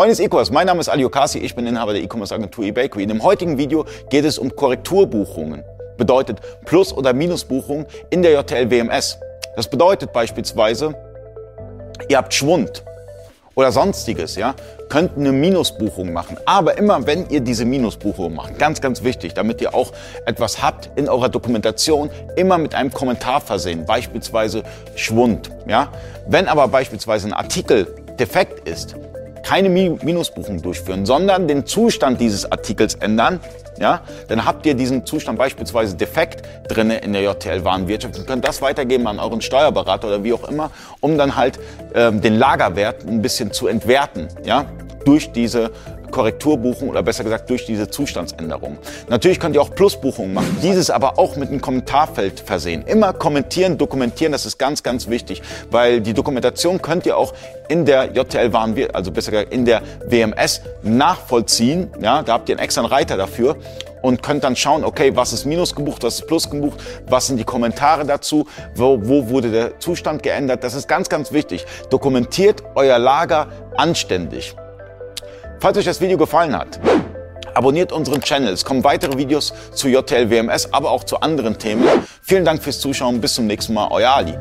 Freunde des E-Commerce, mein Name ist Ali Okasi, ich bin Inhaber der E-Commerce Agentur eBakery. In dem heutigen Video geht es um Korrekturbuchungen. Bedeutet Plus- oder Minusbuchungen in der JTL WMS. Das bedeutet beispielsweise, ihr habt Schwund oder sonstiges, ja, könnt eine Minusbuchung machen. Aber immer wenn ihr diese Minusbuchung macht, ganz, ganz wichtig, damit ihr auch etwas habt in eurer Dokumentation, immer mit einem Kommentar versehen, beispielsweise Schwund, ja. Wenn aber beispielsweise ein Artikel defekt ist, keine Minusbuchung durchführen, sondern den Zustand dieses Artikels ändern, ja, dann habt ihr diesen Zustand beispielsweise defekt drinne in der JTL-Warenwirtschaft und könnt das weitergeben an euren Steuerberater oder wie auch immer, um dann halt ähm, den Lagerwert ein bisschen zu entwerten, ja, durch diese Korrekturbuchung oder besser gesagt durch diese Zustandsänderung. Natürlich könnt ihr auch Plusbuchungen machen, dieses aber auch mit einem Kommentarfeld versehen. Immer kommentieren, dokumentieren, das ist ganz, ganz wichtig, weil die Dokumentation könnt ihr auch in der JTL waren also besser gesagt in der WMS nachvollziehen. Ja, da habt ihr einen extra Reiter dafür und könnt dann schauen, okay, was ist Minus gebucht, was ist Plus gebucht, was sind die Kommentare dazu, wo, wo wurde der Zustand geändert. Das ist ganz, ganz wichtig. Dokumentiert euer Lager anständig. Falls euch das Video gefallen hat, abonniert unseren Channel. Es kommen weitere Videos zu JTL WMS, aber auch zu anderen Themen. Vielen Dank fürs Zuschauen. Bis zum nächsten Mal. Euer Ali.